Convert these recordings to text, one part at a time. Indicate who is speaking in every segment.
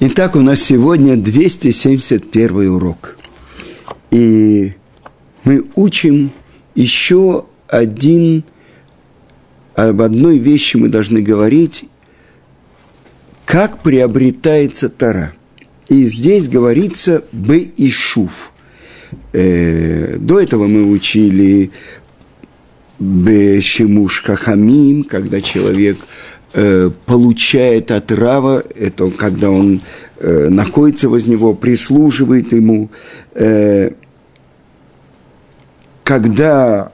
Speaker 1: Итак, у нас сегодня 271 урок. И мы учим еще один, об одной вещи мы должны говорить, как приобретается Тара. И здесь говорится «бы и шув». Э, до этого мы учили «бешемуш хахамим», когда человек – Э, получает от Рава, это когда он э, находится возле него, прислуживает ему, э, когда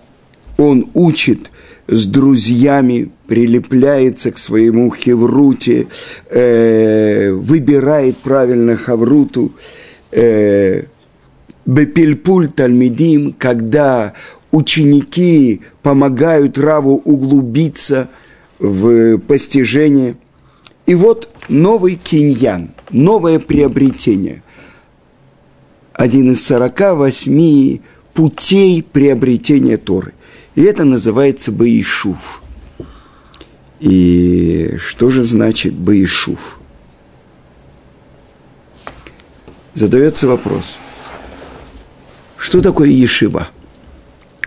Speaker 1: он учит с друзьями, прилепляется к своему хевруте, э, выбирает правильно хавруту, э, бепельпуль тальмидим, когда ученики помогают Раву углубиться – в постижение. И вот новый киньян, новое приобретение. Один из 48 путей приобретения Торы. И это называется Баишув. И что же значит Баишув? Задается вопрос. Что такое Ешива?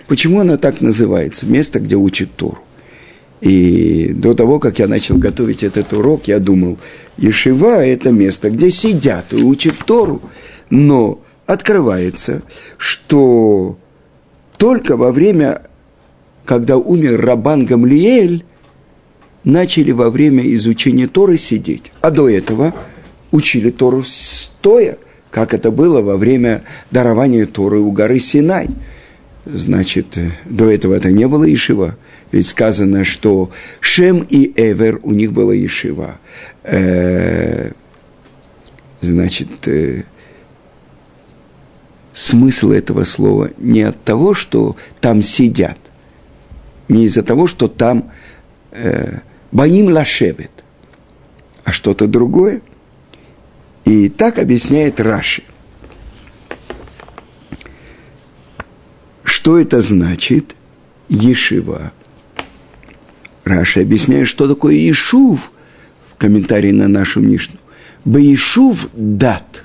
Speaker 1: Почему она так называется? Место, где учат Тору. И до того, как я начал готовить этот урок, я думал, Ешива – это место, где сидят и учат Тору. Но открывается, что только во время, когда умер Рабан Гамлиэль, начали во время изучения Торы сидеть. А до этого учили Тору стоя, как это было во время дарования Торы у горы Синай. Значит, до этого это не было Ишива – ведь сказано, что Шем и Эвер, у них была Ешива. Э, значит, э, смысл этого слова не от того, что там сидят, не из-за того, что там э, боим лашевет, а что-то другое. И так объясняет Раши. Что это значит? Ешива – Раша объясняет, что такое Ишув в комментарии на нашу Мишну. Баишув дат.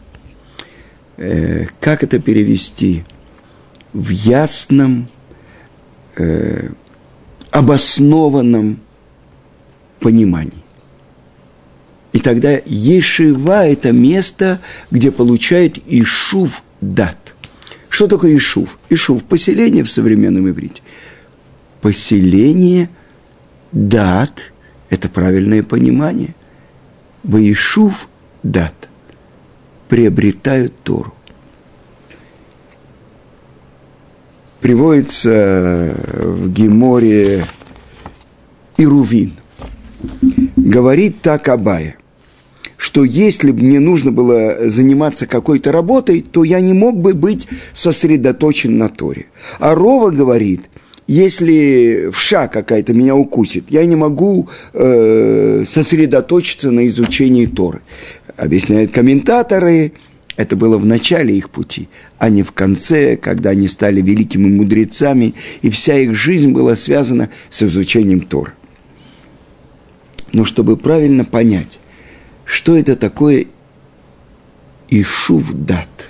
Speaker 1: Э, как это перевести? В ясном, э, обоснованном понимании. И тогда Ешива – это место, где получают Ишув дат. Что такое Ишув? Ишув – поселение в современном иврите. Поселение – дат – это правильное понимание. Баишув – дат. Приобретают Тору. Приводится в Геморе Ирувин. Говорит так Абая, что если бы мне нужно было заниматься какой-то работой, то я не мог бы быть сосредоточен на Торе. А Рова говорит, если вша какая-то меня укусит, я не могу э, сосредоточиться на изучении Торы. Объясняют комментаторы, это было в начале их пути, а не в конце, когда они стали великими мудрецами, и вся их жизнь была связана с изучением Торы. Но чтобы правильно понять, что это такое Ишув-дат,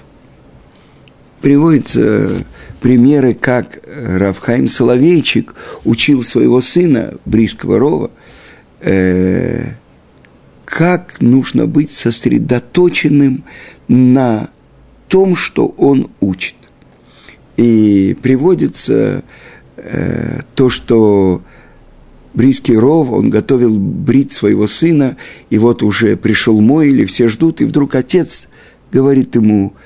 Speaker 1: приводится примеры, как Равхайм Соловейчик учил своего сына, близкого Рова, э, как нужно быть сосредоточенным на том, что он учит. И приводится э, то, что Брийский Ров, он готовил брить своего сына, и вот уже пришел мой, или все ждут, и вдруг отец говорит ему –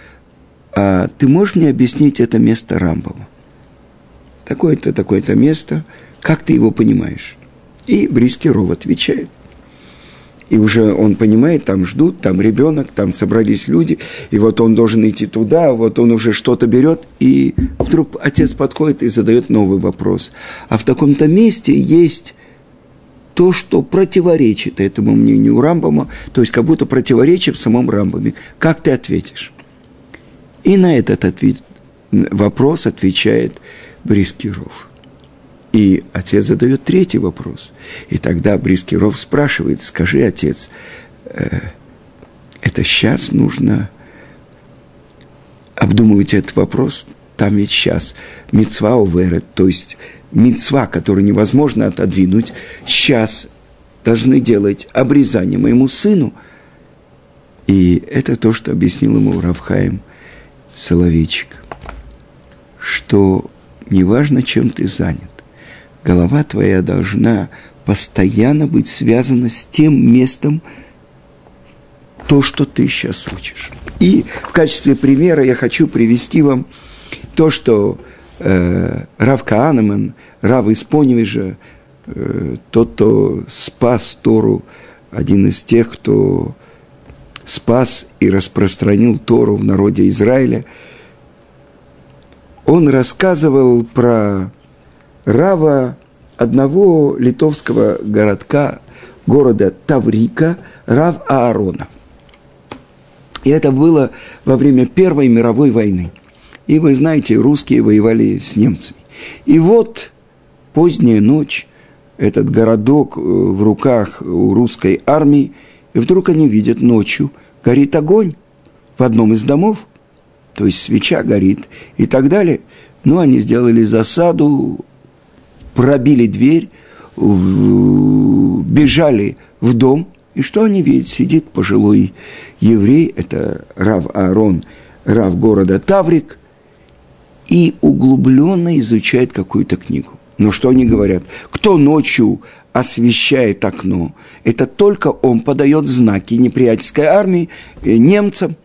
Speaker 1: а ты можешь мне объяснить это место Рамбова? Такое-то, такое-то место, как ты его понимаешь? И Бриский Ров отвечает. И уже он понимает, там ждут, там ребенок, там собрались люди, и вот он должен идти туда, вот он уже что-то берет, и вдруг отец подходит и задает новый вопрос. А в таком-то месте есть то, что противоречит этому мнению Рамбама, то есть как будто противоречит в самом Рамбаме. Как ты ответишь? И на этот ответ, вопрос отвечает Брискиров. И отец задает третий вопрос. И тогда Брискиров спрашивает, скажи, отец, э, это сейчас нужно обдумывать этот вопрос. Там ведь сейчас мецва уверет, то есть мецва, которую невозможно отодвинуть, сейчас должны делать обрезание моему сыну. И это то, что объяснил ему Равхаим Соловейчик, что неважно, чем ты занят, голова твоя должна постоянно быть связана с тем местом, то, что ты сейчас учишь. И в качестве примера я хочу привести вам то, что э, Рав Каанеман, Рав из Поневижа, э, тот, кто спас Тору, один из тех, кто спас и распространил Тору в народе Израиля, он рассказывал про Рава одного литовского городка, города Таврика, Рав Аарона. И это было во время Первой мировой войны. И вы знаете, русские воевали с немцами. И вот поздняя ночь, этот городок э, в руках у русской армии, и вдруг они видят ночью, горит огонь в одном из домов, то есть свеча горит и так далее. Ну, они сделали засаду, пробили дверь, бежали в дом, и что они видят? Сидит пожилой еврей, это Рав Аарон, Рав города Таврик, и углубленно изучает какую-то книгу. Но что они говорят? Кто ночью освещает окно? Это только он подает знаки неприятельской армии э, немцам.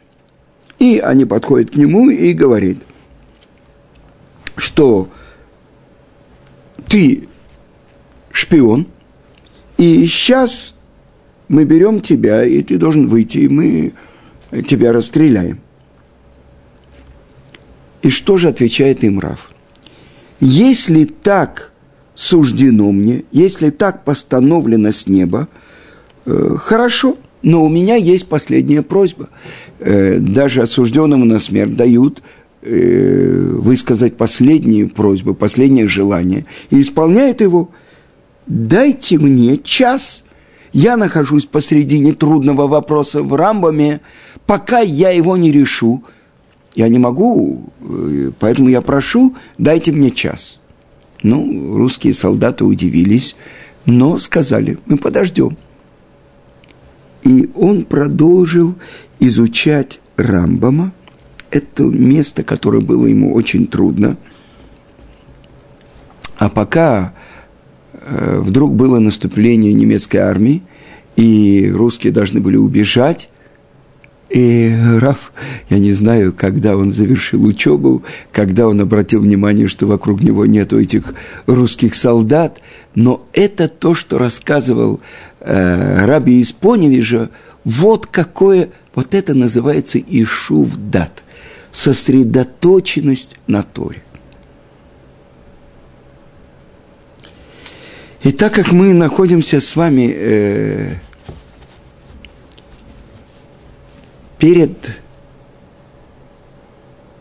Speaker 1: И они подходят к нему и говорят, что ты шпион, и сейчас мы берем тебя, и ты должен выйти, и мы тебя расстреляем. И что же отвечает им Рав? Если так суждено мне, если так постановлено с неба, э, хорошо, но у меня есть последняя просьба. Э, даже осужденному на смерть дают э, высказать последнюю просьбу, последнее желание, и исполняют его. Дайте мне час – я нахожусь посредине трудного вопроса в Рамбаме, пока я его не решу. Я не могу, э, поэтому я прошу, дайте мне час. Ну, русские солдаты удивились, но сказали, мы подождем. И он продолжил изучать Рамбама, это место, которое было ему очень трудно. А пока Э, вдруг было наступление немецкой армии, и русские должны были убежать. И Раф, я не знаю, когда он завершил учебу, когда он обратил внимание, что вокруг него нету этих русских солдат, но это то, что рассказывал э, Раби из Поневижа, вот какое, вот это называется Ишув дат, сосредоточенность на Торе. И так как мы находимся с вами э, перед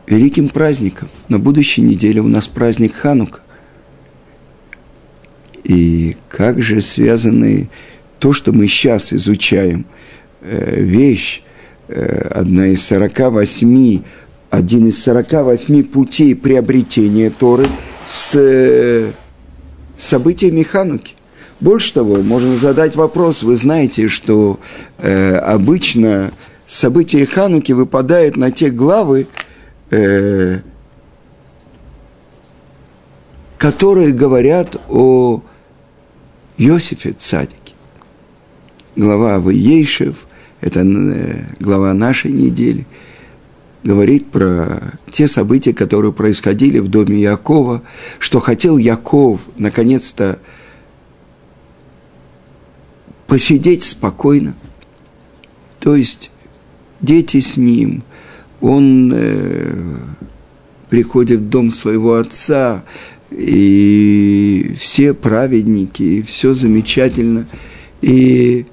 Speaker 1: великим праздником, на будущей неделе у нас праздник Ханука. И как же связаны то, что мы сейчас изучаем, э, вещь, э, одна из 48, один из 48 путей приобретения Торы с э, событиями Хануки. Больше того, можно задать вопрос, вы знаете, что э, обычно события Хануки выпадают на те главы, э, которые говорят о Иосифе Цадике. Глава Ваейшев, это э, глава нашей недели – говорит про те события, которые происходили в доме Якова, что хотел Яков наконец-то посидеть спокойно. То есть дети с ним, он э, приходит в дом своего отца, и все праведники, и все замечательно. И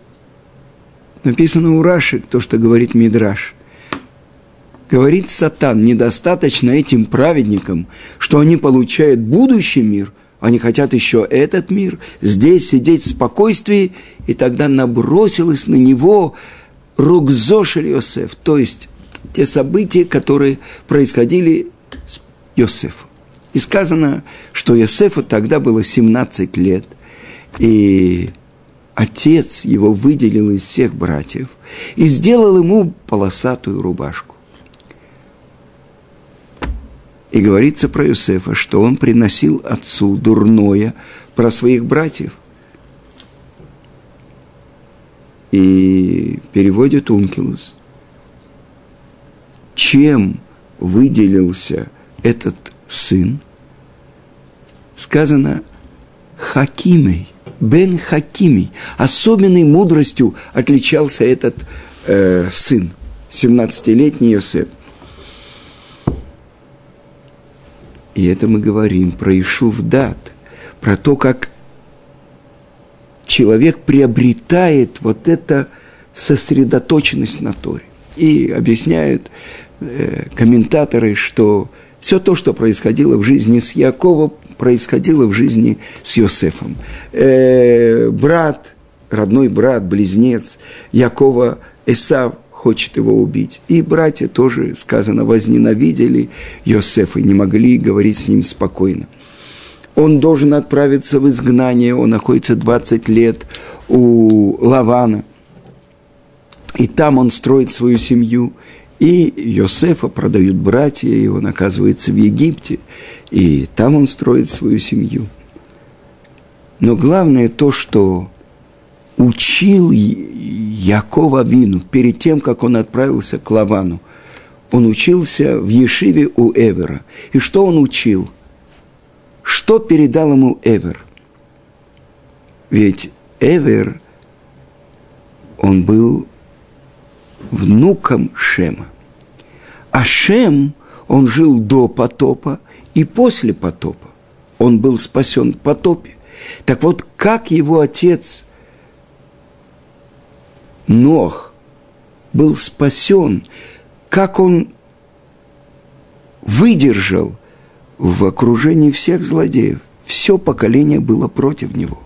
Speaker 1: написано у Раши, то, что говорит Мидраш – Говорит Сатан, недостаточно этим праведникам, что они получают будущий мир, они хотят еще этот мир, здесь сидеть в спокойствии, и тогда набросилась на него Рукзошель Йосеф, то есть те события, которые происходили с Йосефом. И сказано, что Йосефу тогда было 17 лет, и отец его выделил из всех братьев и сделал ему полосатую рубашку. И говорится про Юсефа, что он приносил отцу дурное про своих братьев. И переводит Ункилус. Чем выделился этот сын? Сказано Хакимей, Бен Хакимей. Особенной мудростью отличался этот э, сын, 17-летний Йосеф. И это мы говорим про Ишув Дат, про то, как человек приобретает вот эту сосредоточенность на Торе. И объясняют э, комментаторы, что все то, что происходило в жизни с Яковом, происходило в жизни с Йосефом. Э, брат, родной брат, близнец Якова Эсав – хочет его убить. И братья тоже, сказано, возненавидели Йосефа и не могли говорить с ним спокойно. Он должен отправиться в изгнание, он находится 20 лет у Лавана. И там он строит свою семью. И Йосефа продают братья, и он оказывается в Египте. И там он строит свою семью. Но главное то, что учил Якова Вину перед тем, как он отправился к Лавану. Он учился в Ешиве у Эвера. И что он учил? Что передал ему Эвер? Ведь Эвер, он был внуком Шема. А Шем, он жил до потопа и после потопа. Он был спасен в потопе. Так вот, как его отец – Нох был спасен, как он выдержал в окружении всех злодеев. Все поколение было против него.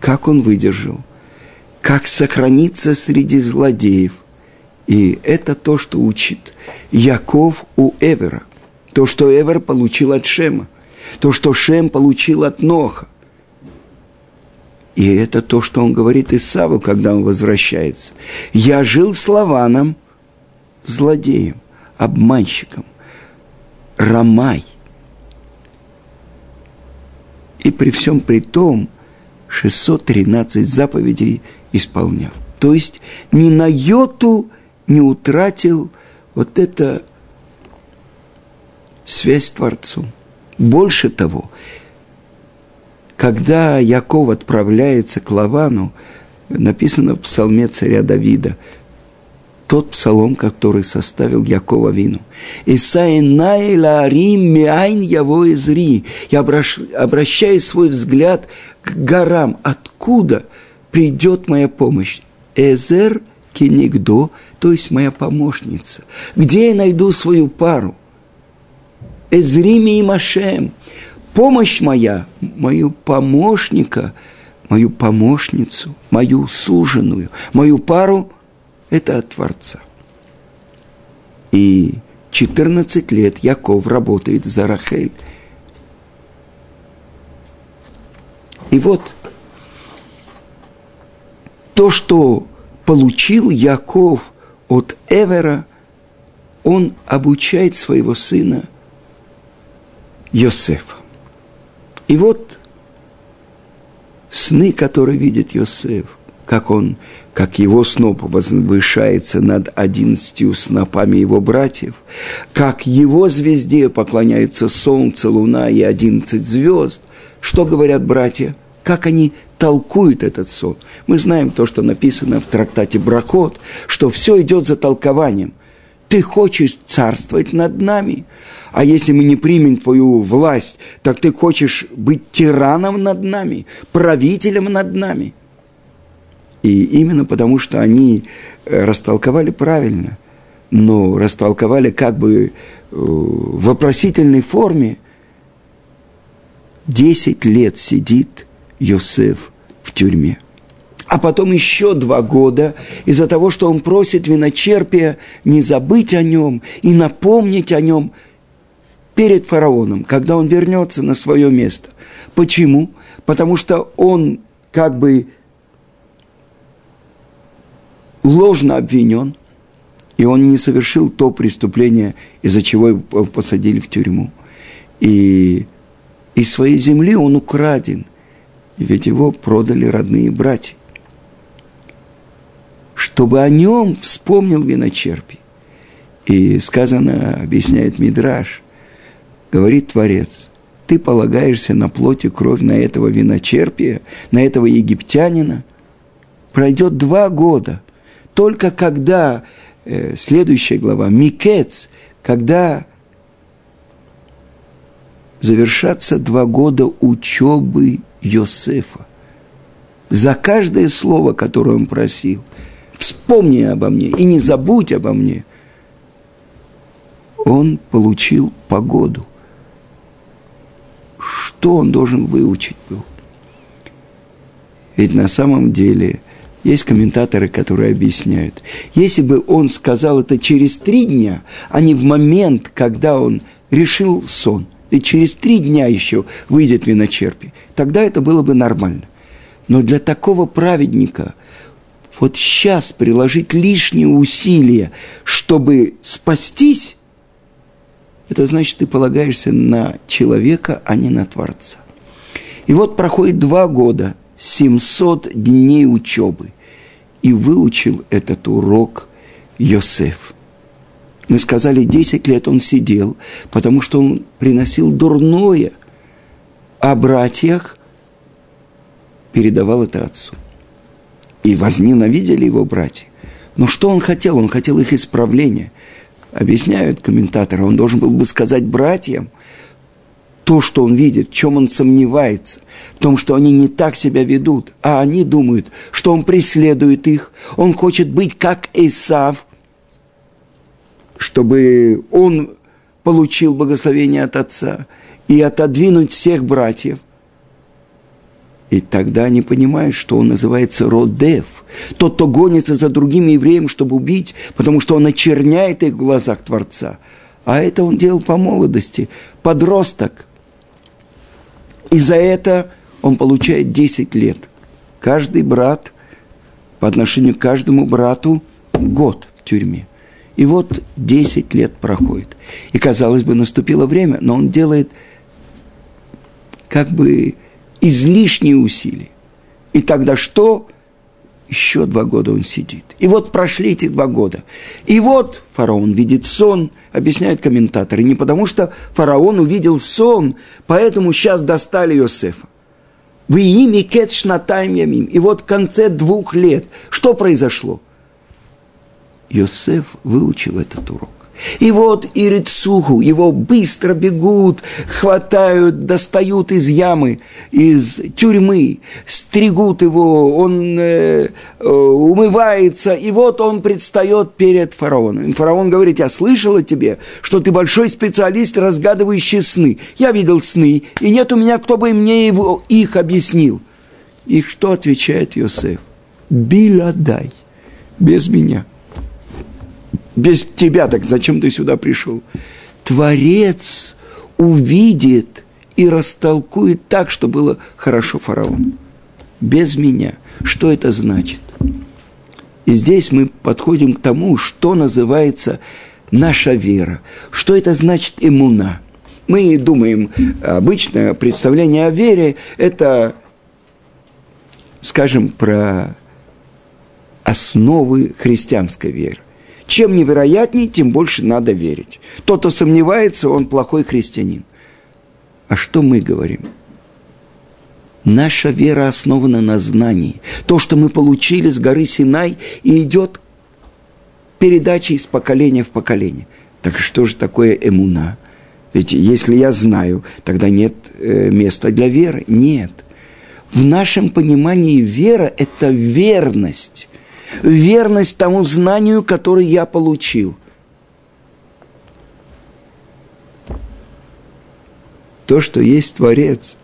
Speaker 1: Как он выдержал? Как сохраниться среди злодеев? И это то, что учит Яков у Эвера. То, что Эвер получил от Шема. То, что Шем получил от Ноха. И это то, что он говорит Исаву, когда он возвращается. «Я жил с Лаваном, злодеем, обманщиком, Рамай». И при всем при том 613 заповедей исполнял. То есть ни на йоту не утратил вот это связь с Творцом. Больше того, когда Яков отправляется к Лавану, написано в псалме царя Давида, тот псалом, который составил Якова Вину. «Исаинай ларим миайн яво изри». Я обращаю свой взгляд к горам. Откуда придет моя помощь? Эзер кенигдо, то есть моя помощница. Где я найду свою пару? Эзрими и Машем помощь моя, мою помощника, мою помощницу, мою суженую, мою пару – это от Творца. И 14 лет Яков работает за Рахель. И вот то, что получил Яков от Эвера, он обучает своего сына Йосефа. И вот сны, которые видит Йосеф, как он, как его сноп возвышается над одиннадцатью снопами его братьев, как его звезде поклоняются солнце, луна и одиннадцать звезд. Что говорят братья? Как они толкуют этот сон? Мы знаем то, что написано в трактате Брахот, что все идет за толкованием. Ты хочешь царствовать над нами, а если мы не примем твою власть, так ты хочешь быть тираном над нами, правителем над нами. И именно потому, что они э, растолковали правильно, но растолковали как бы э, в вопросительной форме, десять лет сидит Йосеф в тюрьме. а потом еще два года из-за того, что он просит виночерпия не забыть о нем и напомнить о нем перед фараоном, когда он вернется на свое место. Почему? Потому что он как бы ложно обвинен, и он не совершил то преступление, из-за чего его посадили в тюрьму. И из своей земли он украден, ведь его продали родные братья. Чтобы о нем вспомнил виночерпий. И сказано, объясняет Мидраш, говорит Творец, ты полагаешься на плоть и кровь на этого виночерпия, на этого египтянина. Пройдет два года. Только когда э, следующая глава, Микец, когда завершатся два года учебы Йосефа. За каждое слово, которое он просил, вспомни обо мне и не забудь обо мне. Он получил погоду. Что он должен выучить был? Ведь на самом деле – есть комментаторы, которые объясняют. Если бы он сказал это через три дня, а не в момент, когда он решил сон, ведь через три дня еще выйдет виночерпи, тогда это было бы нормально. Но для такого праведника вот сейчас приложить лишние усилия, чтобы спастись, это значит, ты полагаешься на человека, а не на Творца. И вот проходит два года, 700 дней учебы. И выучил этот урок Йосеф. Мы сказали, 10 лет он сидел, потому что он приносил дурное, о братьях передавал это отцу. И возненавидели его братья. Но что он хотел? Он хотел их исправления. Объясняют комментаторы, он должен был бы сказать братьям – то, что он видит, в чем он сомневается, в том, что они не так себя ведут, а они думают, что он преследует их, он хочет быть как Исав, чтобы он получил благословение от отца и отодвинуть всех братьев. И тогда они понимают, что он называется Родев, тот, кто гонится за другими евреями, чтобы убить, потому что он очерняет их в глазах Творца. А это он делал по молодости, подросток – и за это он получает 10 лет. Каждый брат по отношению к каждому брату год в тюрьме. И вот 10 лет проходит. И, казалось бы, наступило время, но он делает как бы излишние усилия. И тогда что? Еще два года он сидит. И вот прошли эти два года. И вот фараон видит сон, объясняют комментаторы, не потому что фараон увидел сон, поэтому сейчас достали Иосифа. Вы ими кет шнатайм ямим. И вот в конце двух лет что произошло? Иосиф выучил этот урок. И вот Ирицуху, его быстро бегут, хватают, достают из ямы, из тюрьмы, стригут его, он э, э, умывается, и вот он предстает перед фараоном. И фараон говорит, я слышал о тебе, что ты большой специалист, разгадывающий сны. Я видел сны, и нет у меня, кто бы мне его, их объяснил. И что отвечает Йосеф? Биладай, без меня без тебя, так зачем ты сюда пришел? Творец увидит и растолкует так, что было хорошо фараону. Без меня. Что это значит? И здесь мы подходим к тому, что называется наша вера. Что это значит иммуна? Мы думаем, обычное представление о вере – это, скажем, про основы христианской веры. Чем невероятней, тем больше надо верить. Тот, кто сомневается, он плохой христианин. А что мы говорим? Наша вера основана на знании. То, что мы получили с горы Синай, и идет передача из поколения в поколение. Так что же такое эмуна? Ведь если я знаю, тогда нет э, места для веры. Нет. В нашем понимании вера – это верность верность тому знанию, которое я получил. То, что есть Творец,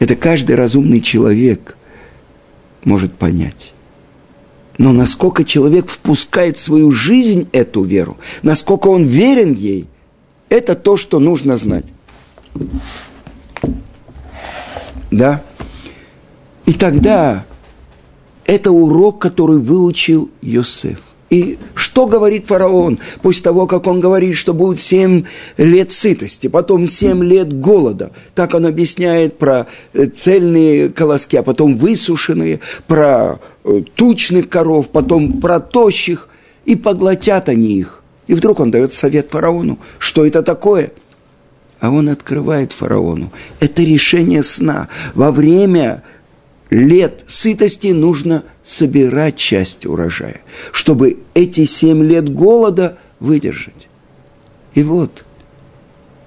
Speaker 1: Это каждый разумный человек может понять. Но насколько человек впускает в свою жизнь эту веру, насколько он верен ей, это то, что нужно знать. Да? И тогда это урок, который выучил Йосеф. И что говорит фараон после того, как он говорит, что будет семь лет сытости, потом семь лет голода. Так он объясняет про э, цельные колоски, а потом высушенные, про э, тучных коров, потом про тощих, и поглотят они их. И вдруг он дает совет фараону, что это такое. А он открывает фараону. Это решение сна. Во время лет сытости нужно собирать часть урожая, чтобы эти семь лет голода выдержать. И вот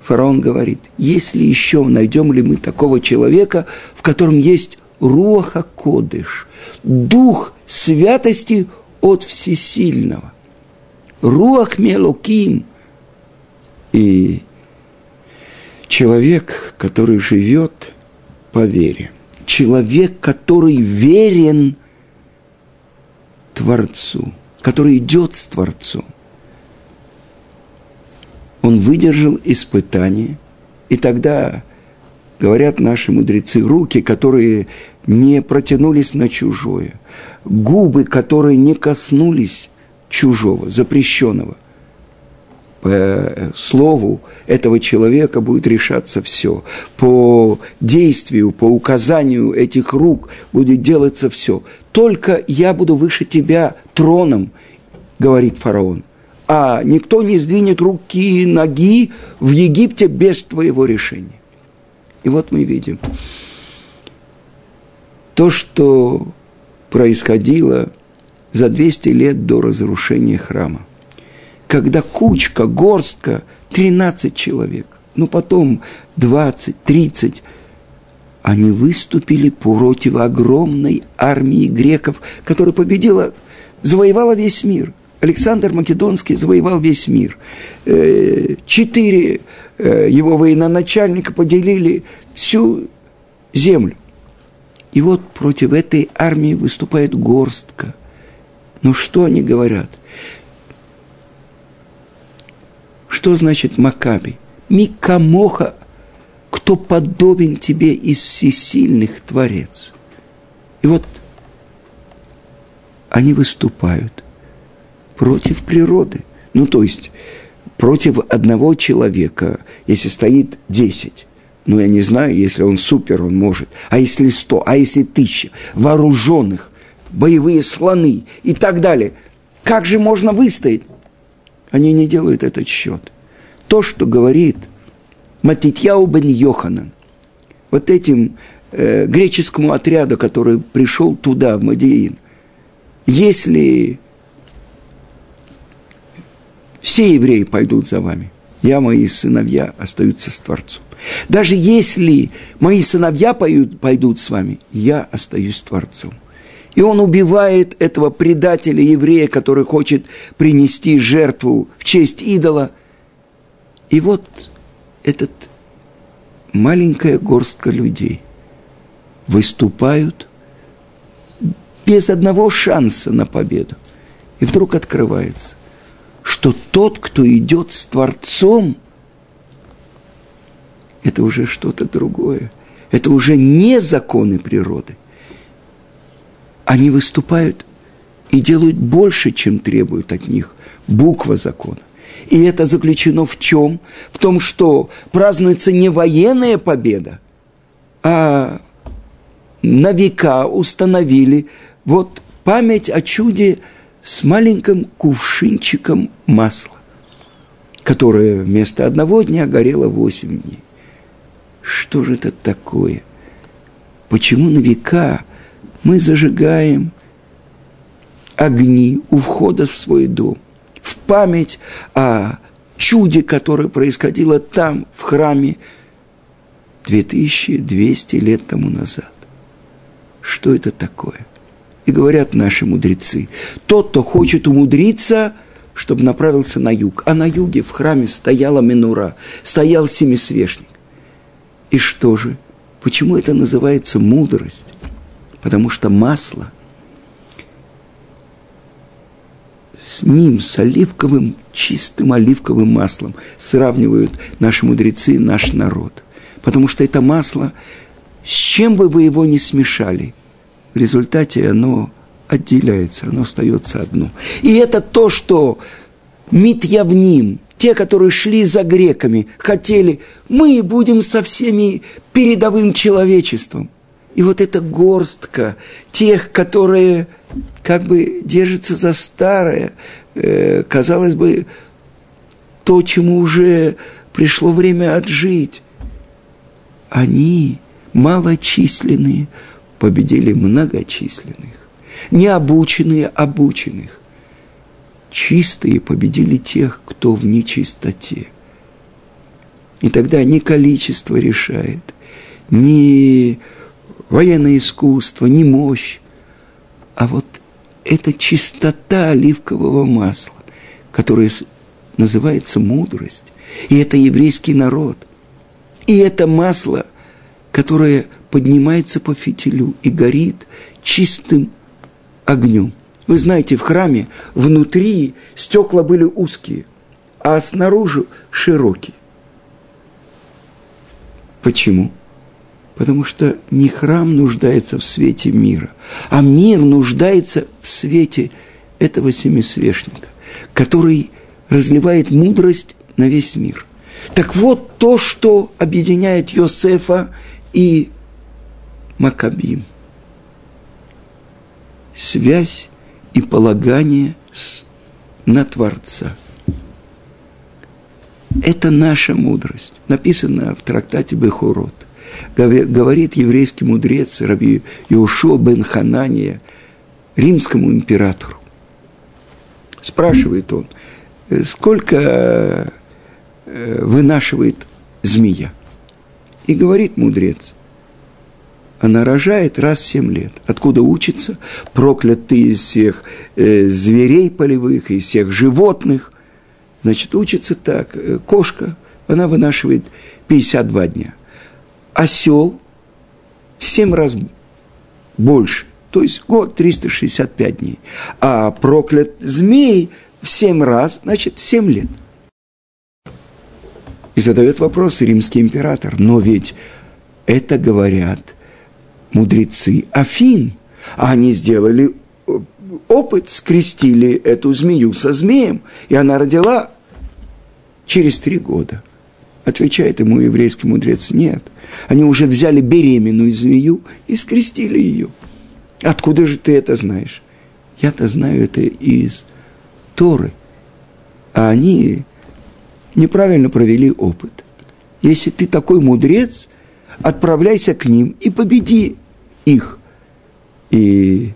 Speaker 1: фараон говорит, если еще найдем ли мы такого человека, в котором есть руаха кодыш, дух святости от всесильного. Руах мелоким. И человек, который живет по вере – человек, который верен Творцу, который идет с Творцом. Он выдержал испытание, и тогда, говорят наши мудрецы, руки, которые не протянулись на чужое, губы, которые не коснулись чужого, запрещенного, по э, слову этого человека будет решаться все. По действию, по указанию этих рук будет делаться все. Только я буду выше тебя троном, говорит фараон. А никто не сдвинет руки и ноги в Египте без твоего решения. И вот мы видим то, что происходило за 200 лет до разрушения храма – когда кучка, горстка, 13 человек, ну потом 20, 30, они выступили против огромной армии греков, которая победила, завоевала весь мир. Александр Македонский завоевал весь мир. Э, четыре э, его военачальника поделили всю землю. И вот против этой армии выступает горстка. Ну что они говорят? Что значит Макаби? Микамоха, кто подобен тебе из всесильных Творец. И вот они выступают против природы. Ну, то есть, против одного человека, если стоит десять, ну, я не знаю, если он супер, он может. А если сто, а если тысяча, вооруженных, боевые слоны и так далее. Как же можно выстоять? Они не делают этот счет. То, что говорит Матитьяу бен Йоханан, вот этим э, греческому отряду, который пришел туда, в Мадиин, если все евреи пойдут за вами, я, мои сыновья остаются с Творцом. Даже если мои сыновья пойдут, пойдут с вами, я остаюсь с Творцом. И он убивает этого предателя еврея, который хочет принести жертву в честь идола. И вот этот маленькая горстка людей выступают без одного шанса на победу. И вдруг открывается, что тот, кто идет с Творцом, это уже что-то другое. Это уже не законы природы они выступают и делают больше, чем требует от них буква закона. И это заключено в чем? В том, что празднуется не военная победа, а на века установили вот память о чуде с маленьким кувшинчиком масла, которое вместо одного дня горело восемь дней. Что же это такое? Почему на века мы зажигаем огни у входа в свой дом, память о чуде, которое происходило там, в храме, 2200 лет тому назад. Что это такое? И говорят наши мудрецы, тот, кто хочет умудриться, чтобы направился на юг. А на юге в храме стояла минура, стоял семисвешник. И что же? Почему это называется мудрость? Потому что масло с ним, с оливковым, чистым оливковым маслом сравнивают наши мудрецы, наш народ. Потому что это масло, с чем бы вы его ни смешали, в результате оно отделяется, оно остается одно. И это то, что митьявним, те, которые шли за греками, хотели, мы будем со всеми передовым человечеством. И вот эта горстка тех, которые как бы держатся за старое, э, казалось бы, то, чему уже пришло время отжить, они, малочисленные, победили многочисленных, необученные обученных. Чистые победили тех, кто в нечистоте. И тогда не количество решает, не военное искусство, не мощь, эта чистота оливкового масла, которая называется мудрость. И это еврейский народ. И это масло, которое поднимается по фитилю и горит чистым огнем. Вы знаете, в храме внутри стекла были узкие, а снаружи широкие. Почему? Потому что не храм нуждается в свете мира, а мир нуждается в свете этого семисвешника, который разливает мудрость на весь мир. Так вот то, что объединяет Йосефа и Макабим. Связь и полагание на Творца. Это наша мудрость. Написано в трактате Бехурот – говорит еврейский мудрец Раби Иушо бен Ханания римскому императору. Спрашивает он, «Э, сколько э, вынашивает змея? И говорит мудрец, она рожает раз в семь лет. Откуда учится? Проклятые из всех э, зверей полевых, из всех животных. Значит, учится так. Кошка, она вынашивает 52 дня – осел в 7 раз больше, то есть год 365 дней. А проклят змей в 7 раз, значит, 7 лет. И задает вопрос римский император, но ведь это говорят мудрецы Афин. А они сделали э, опыт, скрестили эту змею со змеем, и она родила через три года – Отвечает ему еврейский мудрец, нет. Они уже взяли беременную змею и скрестили ее. Откуда же ты это знаешь? Я-то знаю это из Торы. А они неправильно провели опыт. Если ты такой мудрец, отправляйся к ним и победи их. И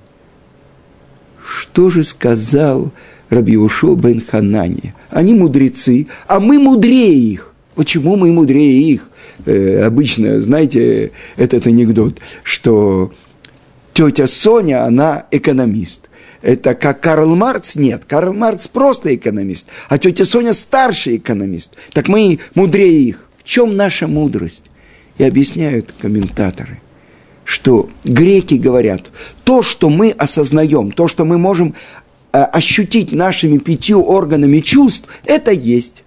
Speaker 1: что же сказал Рабиушо бен Ханани? Они мудрецы, а мы мудрее их. Почему мы мудрее их? Э, обычно, знаете, этот анекдот, что тетя Соня, она экономист. Это как Карл Маркс? Нет, Карл Маркс просто экономист, а тетя Соня старший экономист. Так мы мудрее их. В чем наша мудрость? И объясняют комментаторы, что греки говорят, то, что мы осознаем, то, что мы можем э, ощутить нашими пятью органами чувств, это есть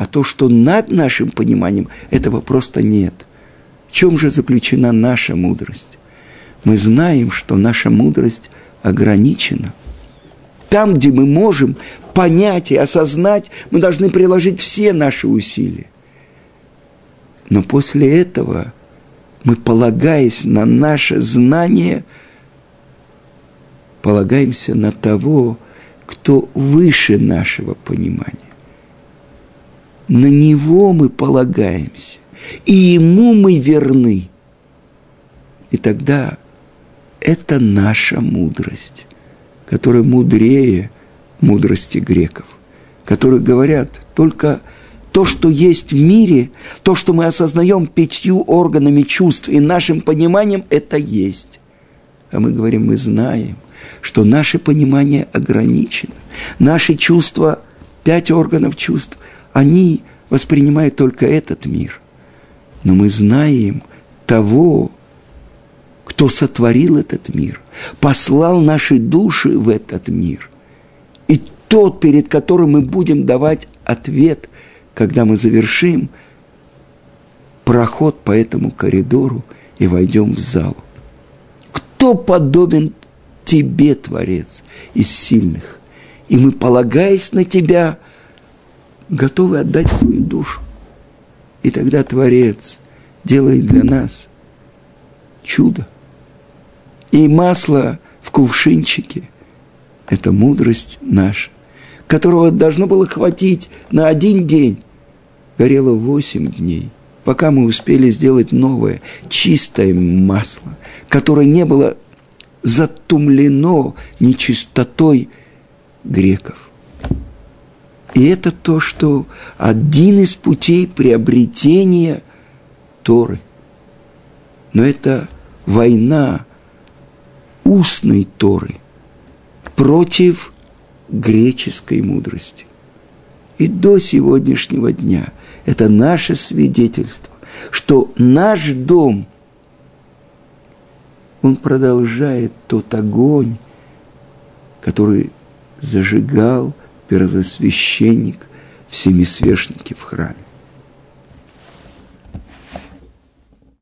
Speaker 1: а то, что над нашим пониманием, этого просто нет. В чем же заключена наша мудрость? Мы знаем, что наша мудрость ограничена. Там, где мы можем понять и осознать, мы должны приложить все наши усилия. Но после этого мы, полагаясь на наше знание, полагаемся на того, кто выше нашего понимания на Него мы полагаемся, и Ему мы верны. И тогда это наша мудрость, которая мудрее мудрости греков, которые говорят только то, что есть в мире, то, что мы осознаем пятью органами чувств и нашим пониманием, это есть. А мы говорим, мы знаем, что наше понимание ограничено. Наши чувства, пять органов чувств – они воспринимают только этот мир. Но мы знаем того, кто сотворил этот мир, послал наши души в этот мир. И тот, перед которым мы будем давать ответ, когда мы завершим проход по этому коридору и войдем в зал. Кто подобен тебе, Творец, из сильных? И мы, полагаясь на тебя, готовы отдать свою душу. И тогда Творец делает для нас чудо. И масло в кувшинчике – это мудрость наша, которого должно было хватить на один день, горело восемь дней, пока мы успели сделать новое, чистое масло, которое не было затумлено нечистотой греков. И это то, что один из путей приобретения Торы. Но это война устной Торы против греческой мудрости. И до сегодняшнего дня это наше свидетельство, что наш дом, он продолжает тот огонь, который зажигал первосвященник в семисвешнике в храме.